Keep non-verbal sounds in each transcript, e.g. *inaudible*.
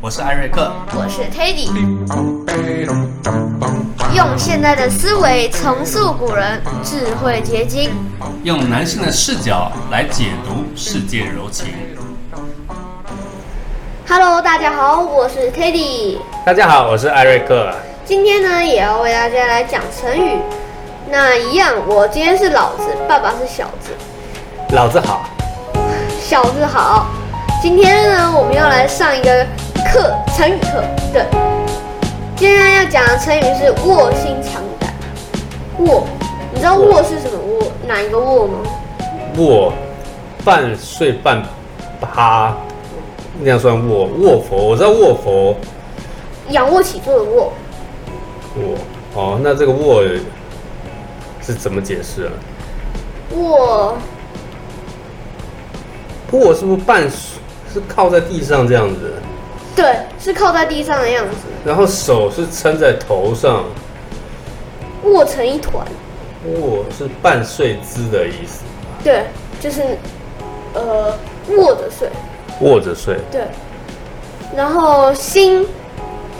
我是艾瑞克，我是 Teddy。用现代的思维重塑古人智慧结晶，用男性的视角来解读世界柔情。Hello，大家好，我是 Teddy。大家好，我是艾瑞克。今天呢，也要为大家来讲成语。那一样，我今天是老子，爸爸是小子。老子好，小子好。今天呢，我们要来上一个课，成语课。对，今天要讲的成语是卧薪尝胆。卧，你知道卧是什么卧？哪一个卧吗？卧，半睡半趴，那样算卧。卧佛，我知道卧佛，仰卧起坐的卧。卧。哦，那这个卧是怎么解释啊？卧，卧是不是半是靠在地上这样子，对，是靠在地上的样子，然后手是撑在头上，握成一团。握是半睡姿的意思，对，就是呃握着睡。握着睡。对，然后薪，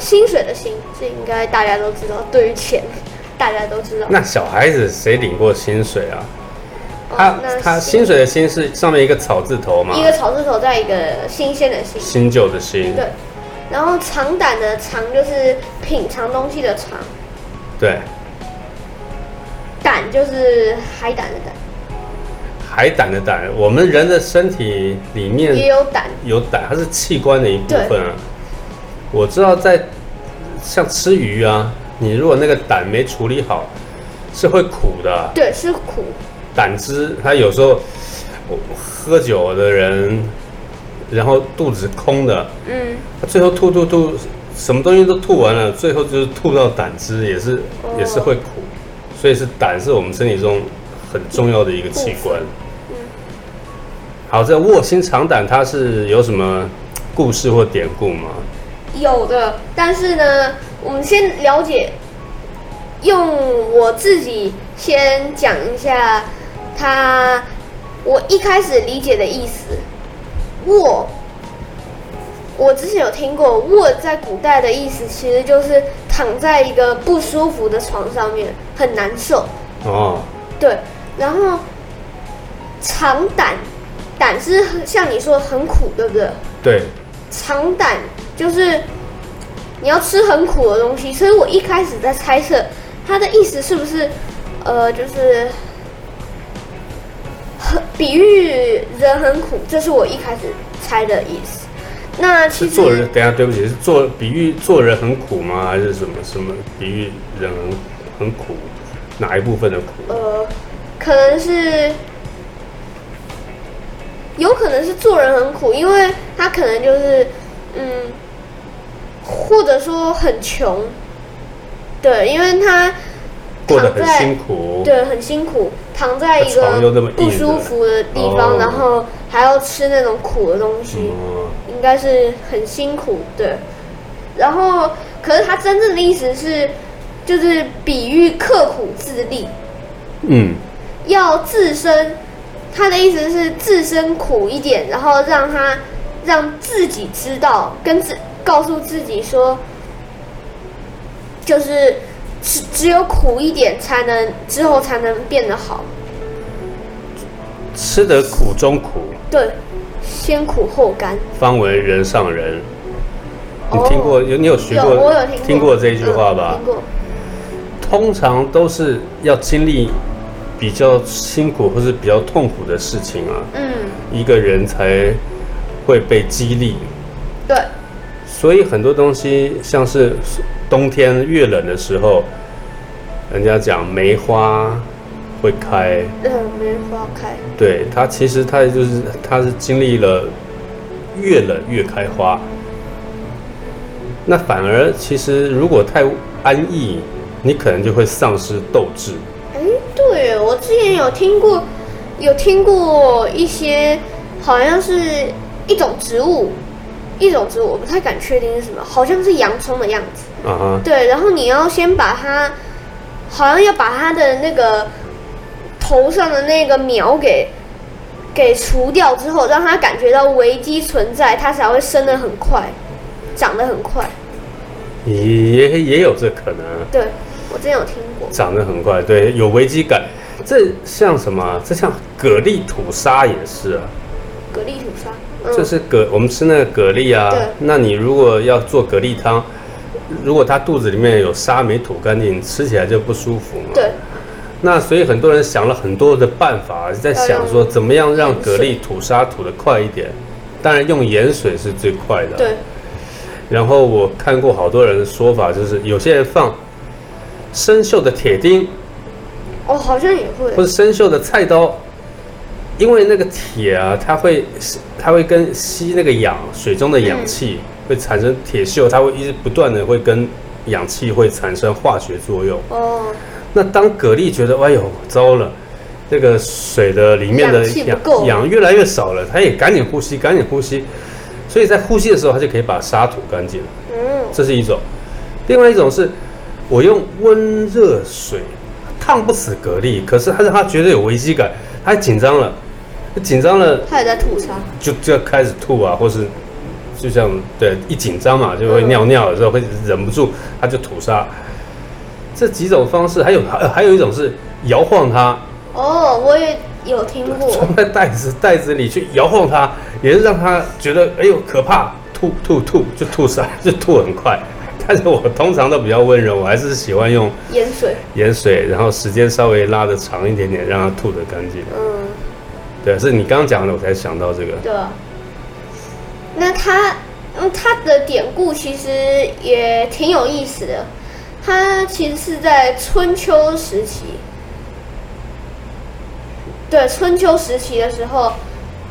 薪水的薪，这应该大家都知道。对于钱，*laughs* 大家都知道。那小孩子谁领过薪水啊？哦他那他薪水的薪是上面一个草字头嘛？一个草字头，再一个新鲜的新。新旧的新。对，然后尝胆的尝就是品尝东西的尝，对，胆就是海胆的胆，海胆的胆，我们人的身体里面也有胆。有胆，它是器官的一部分啊。我知道在像吃鱼啊，你如果那个胆没处理好，是会苦的啊。对，是苦。胆汁，它有时候我喝酒的人，然后肚子空的，嗯，他最后吐吐吐，什么东西都吐完了，最后就是吐到胆汁，也是、哦也是会苦。所以是胆是我们身体中很重要的一个器官。嗯好，这卧薪尝胆它是有什么故事或典故吗？有的，但是呢，我们先了解，用我自己先讲一下它，我一开始理解的意思。卧，我之前有听过，卧在古代的意思其实就是躺在一个不舒服的床上面，很难受。哦，对，然后尝胆，胆是像你说的很苦，对不对？对，尝胆就是你要吃很苦的东西，所以我一开始在猜测它的意思是不是，呃，就是很比喻人很苦，这是我一开始猜的意思。那其实做人，等一下对不起，是做比喻做人很苦吗？还是什么什么比喻人很很苦？哪一部分的苦？呃，可能是有可能是做人很苦，因为他可能就是嗯，或者说很穷，对，因为他过得很辛苦。对，很辛苦，躺在一个不舒服的地方，哦。然后还要吃那种苦的东西，哦，应该是很辛苦，对。然后，可是他真正的意思是，就是比喻刻苦自立，嗯，要自身，他的意思是自身苦一点，然后让他让自己知道，跟自告诉自己说，就是只只有苦一点，才能之后才能变得好。吃得苦中苦，对，先苦后甘。方为人上人。你哦听过有你有学有，过我有听过听过这句话吧嗯？听过。通常都是要经历比较辛苦或是比较痛苦的事情啊，嗯，一个人才会被激励。对，所以很多东西，像是冬天越冷的时候，人家讲梅花会开，嗯，梅花开。对它其实它就是它是经历了越冷越开花。那反而其实如果太安逸，你可能就会丧失斗志。哎，对，我之前有听过有听过一些，好像是一种植物，一种植物，我不太敢确定是什么，好像是洋葱的样子。啊哈，对，然后你要先把它，好像要把它的那个头上的那个苗给给除掉之后，让它感觉到危机存在，它才会生得很快，长得很快。也也有这可能，对我之前有听过。长得很快，对，有危机感。这像什么啊？这像蛤蜊吐沙也是啊，蛤蜊吐沙，嗯，就是蛤，我们吃那个蛤蜊啊对。那你如果要做蛤蜊汤，如果它肚子里面有沙没吐干净，吃起来就不舒服嘛。对，那所以很多人想了很多的办法，在想说怎么样让蛤蜊吐沙吐得快一点。当然用盐水是最快的。对，然后我看过好多人的说法，就是有些人放生锈的铁钉哦，好像也会或，者生锈的菜刀，因为那个铁啊，它会它会跟吸那个氧水中的氧气，会产生铁锈，它会一直不断的会跟氧气会产生化学作用。哦，那当蛤蜊觉得哎呦糟了，这个水的里面的氧氧氧越来越少了，它也赶紧呼吸，赶紧呼吸，所以在呼吸的时候，它就可以把沙吐干净了。嗯，这是一种。另外一种是，我用温热水烫不死蛤蜊，可是它让它觉得有危机感，它紧张了，紧张了它也在吐沙，就就要开始吐啊，或是就像对一紧张嘛，就会尿尿的时候会忍不住，它就吐沙。这几种方式，还有还还有一种是摇晃它，哦，我也有听过，装在袋子袋子里去摇晃它，也是让它觉得哎呦可怕，吐吐吐就吐沙，就吐很快。*laughs* 但是我通常都比较温柔，我还是喜欢用盐水，盐水，然后时间稍微拉的长一点点，让它吐得干净。嗯，对，是你刚刚讲的，我才想到这个。对啊。那他，嗯，它的典故其实也挺有意思的。他其实是在春秋时期，对，春秋时期的时候，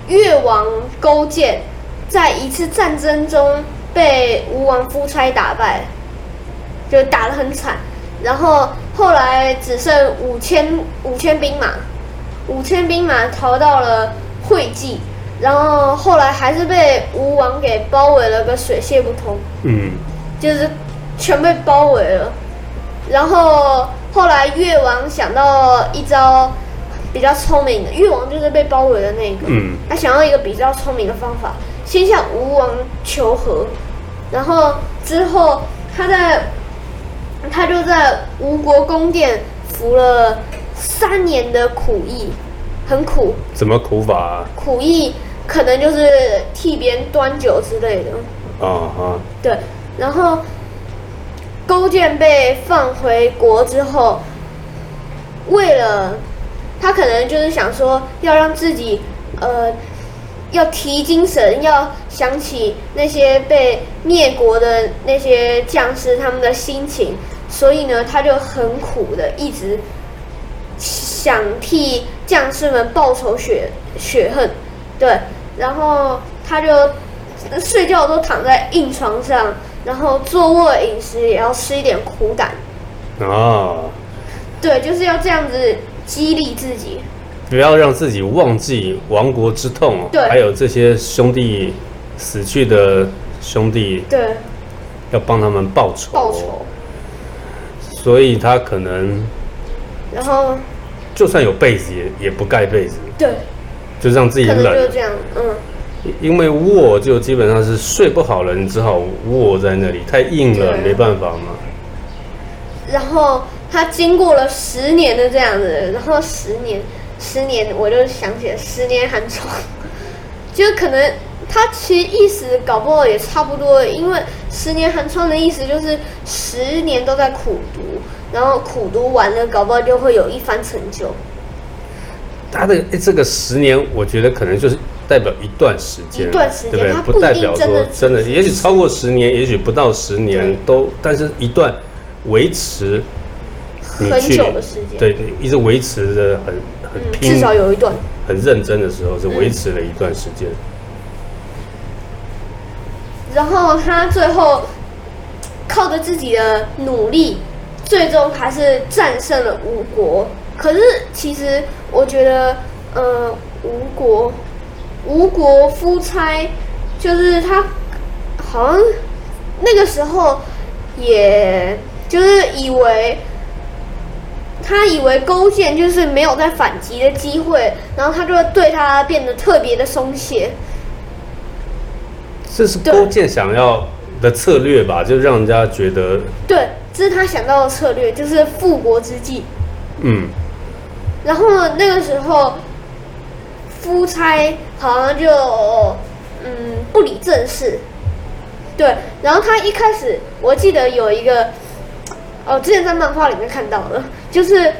越王勾践在一次战争中被吴王夫差打败，就打得很惨。然后后来只剩五千五千兵马，五千兵马逃到了会稽，然后后来还是被吴王给包围了个水泄不通，嗯，就是全被包围了。然后后来越王想到一招比较聪明的，越王就是被包围的那个，嗯。他想要一个比较聪明的方法，先向吴王求和，然后之后他在他就在吴国宫殿服了三年的苦役，很苦，怎么苦法啊？苦役可能就是替别人端酒之类的。啊哈，对，然后勾践被放回国之后，为了他可能就是想说要让自己呃要提精神，要想起那些被灭国的那些将士他们的心情，所以呢，他就很苦的一直想替将士们报仇雪雪恨，对，然后他就睡觉都躺在硬床上，然后坐卧饮食也要吃一点苦胆，啊，对，就是要这样子激励自己。不要让自己忘记亡国之痛，对还有这些兄弟死去的兄弟，对，要帮他们报仇。报仇。所以他可能然后就算有被子也也不盖被子，对，就让自己可能就。这样，嗯，因为卧就基本上是睡不好了，你只好卧在那里，太硬了，没办法嘛。然后他经过了十年的这样子，然后十年，十年我就想起了十年寒窗，*laughs* 就可能他其实意思搞不好也差不多，因为十年寒窗的意思就是十年都在苦读，然后苦读完了，搞不好就会有一番成就。他的这个十年，我觉得可能就是代表一段时间，一段时间对不对？它不代表说真的，也许超过十年，也许不到十年都，但是一段维持很久的时间对，一直维持着很很嗯，至少有一段。很认真的时候，是维持了一段时间。然后他最后靠着自己的努力，最终还是战胜了吴国。可是其实我觉得呃吴国吴国夫差，就是他好像那个时候也就是以为。他以为勾践就是没有在反击的机会，然后他就对他变得特别的松懈。这是勾践想要的策略吧？就让人家觉得，对，这是他想到的策略，就是复国之计。嗯，然后那个时候，夫差好像就嗯不理政事。对，然后他一开始我记得有一个，哦，之前在漫画里面看到的，就是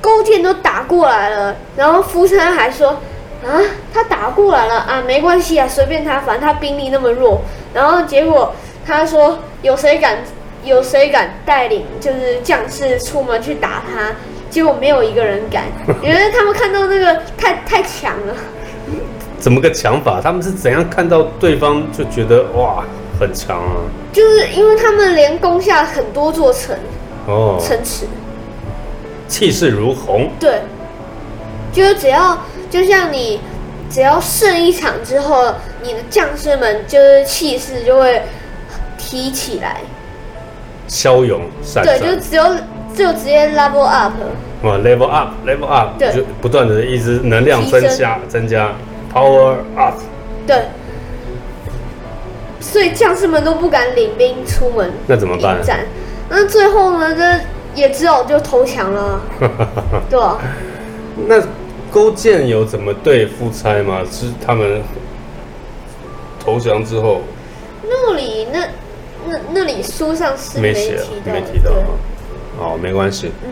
勾践都打过来了，然后夫差还说。啊，他打过来了啊，没关系啊，随便他，反正他兵力那么弱。然后结果他说，有谁敢，有谁敢带领就是将士出门去打他？结果没有一个人敢，*laughs* 因为他们看到那个太太强了。怎么个强法？他们是怎样看到对方就觉得哇很强啊？就是因为他们连攻下很多座城哦，城池，气势如虹。对，就是只要。就像你只要胜一场之后，你的将士们就是气势就会提起来，骁勇善战。对，就只有就直接 level up。哇，level up，level up，对，就不断的一直能量增加，增加 power up。对，所以将士们都不敢领兵出门，那怎么办？战，那最后呢？这也只有就投降了，*laughs* 对吧？那。勾践有怎么对夫差吗？是他们投降之后，那里那那那里书上是没写，没提到。哦，没关系。嗯。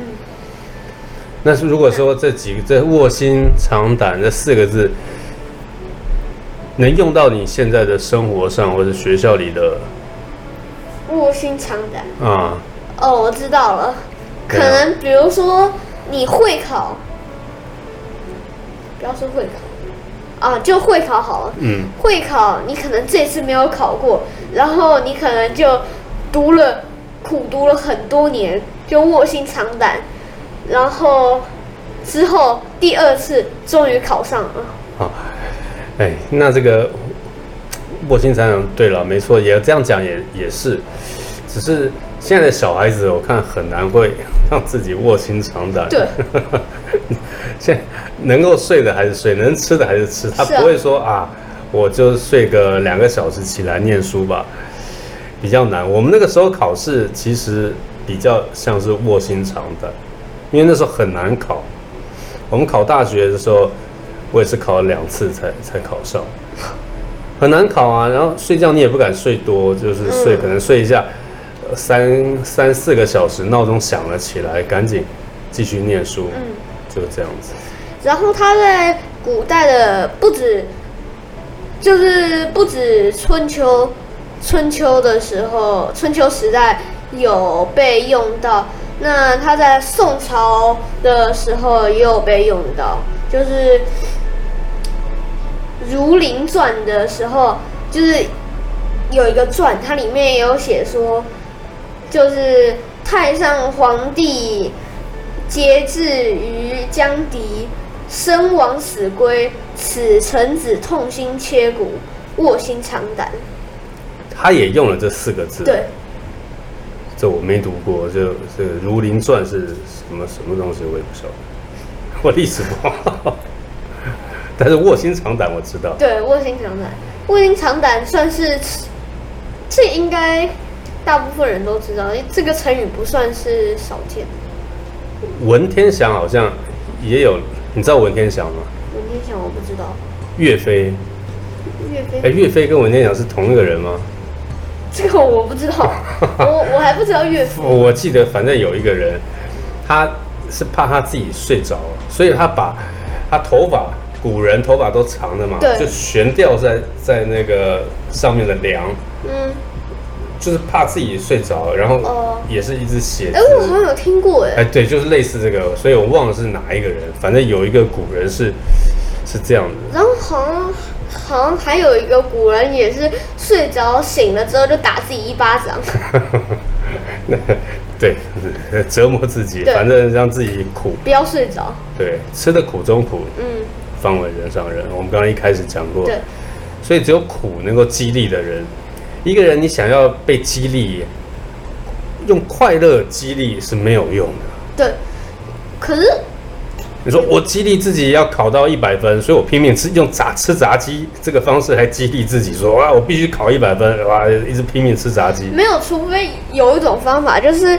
那是如果说这几个这卧薪尝胆这四个字，能用到你现在的生活上或者学校里的卧薪尝胆啊？哦，我知道了。可能比如说你会考。不要说会考，啊，就会考好了。嗯，会考你可能这次没有考过，然后你可能就读了苦读了很多年，就卧薪尝胆，然后之后第二次终于考上了。好，哎，那这个卧薪尝胆，对了，没错，也这样讲也也是，只是现在的小孩子我看很难会让自己卧薪尝胆。对。*laughs* 现能够睡的还是睡，能吃的还是吃，他不会说啊，我就睡个两个小时起来念书吧，比较难。我们那个时候考试其实比较像是卧薪尝胆，因为那时候很难考。我们考大学的时候，我也是考了两次才才考上，很难考啊。然后睡觉你也不敢睡多，就是睡可能睡一下，三三四个小时，闹钟响了起来，赶紧继续念书。嗯就这样子，然后他在古代的不止，就是不止春秋，春秋的时候，春秋时代有被用到。那他在宋朝的时候也有被用到，就是《儒林传》的时候，就是有一个传，它里面也有写说，就是太上皇帝。节制于江敌，生亡死归，此臣子痛心切骨，卧薪尝胆。他也用了这四个字。对，这我没读过，这这《儒林传》是什么什么东西，我也不晓得，我历史不好。但是卧薪尝胆我知道。对，卧薪尝胆，卧薪尝胆算是，这应该大部分人都知道，这个成语不算是少见。文天祥好像也有，你知道文天祥吗？文天祥我不知道。岳飞。岳飞。哎，岳飞跟文天祥是同一个人吗？*laughs* 这个我不知道，*laughs* 我我还不知道岳父。我记得反正有一个人，他是怕他自己睡着，所以他把他头发，古人头发都长的嘛，就悬吊在在那个上面的梁。嗯。就是怕自己睡着，然后也是一直写。哎，我好像有听过哎。哎，对，就是类似这个，所以我忘了是哪一个人。反正有一个古人是是这样的。然后好像好像还有一个古人也是睡着醒了之后就打自己一巴掌。那 *laughs* 对，*laughs* 折磨自己，反正让自己苦。不要睡着。对，吃的苦中苦，嗯，方为人上人。我们刚刚一开始讲过，对，所以只有苦能够激励的人。一个人你想要被激励，用快乐激励是没有用的。对。可是你说我激励自己要考到一百分，所以我拼命吃用炸吃炸鸡这个方式来激励自己说，哇，我必须考一百分，哇，一直拼命吃炸鸡。没有，除非有一种方法，就是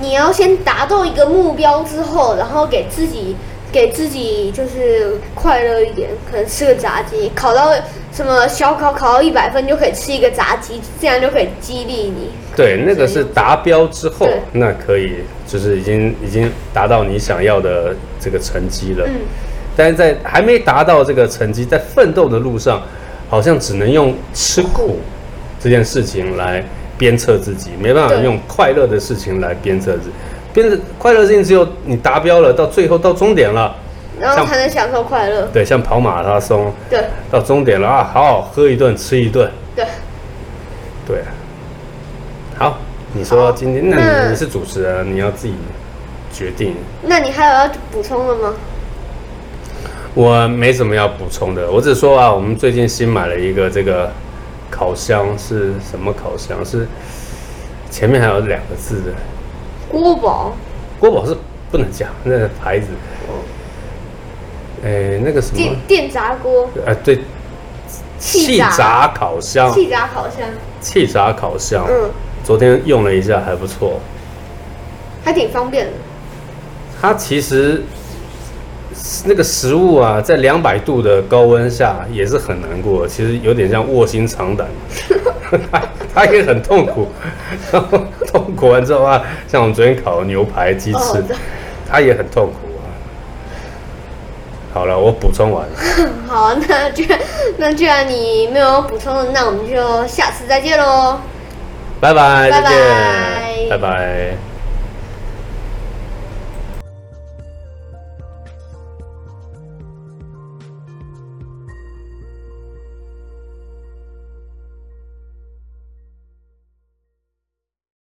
你要先达到一个目标之后，然后给自己给自己就是快乐一点，可能吃个炸鸡，考到什么小考考到一百分就可以吃一个炸鸡，这样就可以激励你。对，那个是达标之后，那可以就是已经已经达到你想要的这个成绩了。嗯，但是在还没达到这个成绩，在奋斗的路上，好像只能用吃苦这件事情来鞭策自己，没办法用快乐的事情来鞭策自己。鞭策快乐的事情只有你达标了，到最后到终点了，然后才能享受快乐。对，像跑马拉松对到终点了啊，好好喝一顿，吃一顿，对，对。好，你说今天，那那你你是主持人，你要自己决定。那你还有要补充的吗？我没什么要补充的，我只说啊，我们最近新买了一个这个烤箱，是什么烤箱？是前面还有两个字的，锅宝锅宝是不能讲那个牌子。哎、那个什么？电，电炸锅、啊，对，气炸烤箱，气炸烤箱，气炸烤箱，嗯，昨天用了一下，还不错。还挺方便的。它其实那个食物啊，在两百度的高温下也是很难过，其实有点像卧薪尝胆，它 *laughs* 它也很痛苦。然 *laughs* 后痛苦完之后啊，像我们昨天烤的牛排、鸡翅它也很痛苦啊。好了，我补充完了，*laughs* 好啊，那既然那既然你没有补充的，那我们就下次再见喽。拜拜，再见，拜拜拜。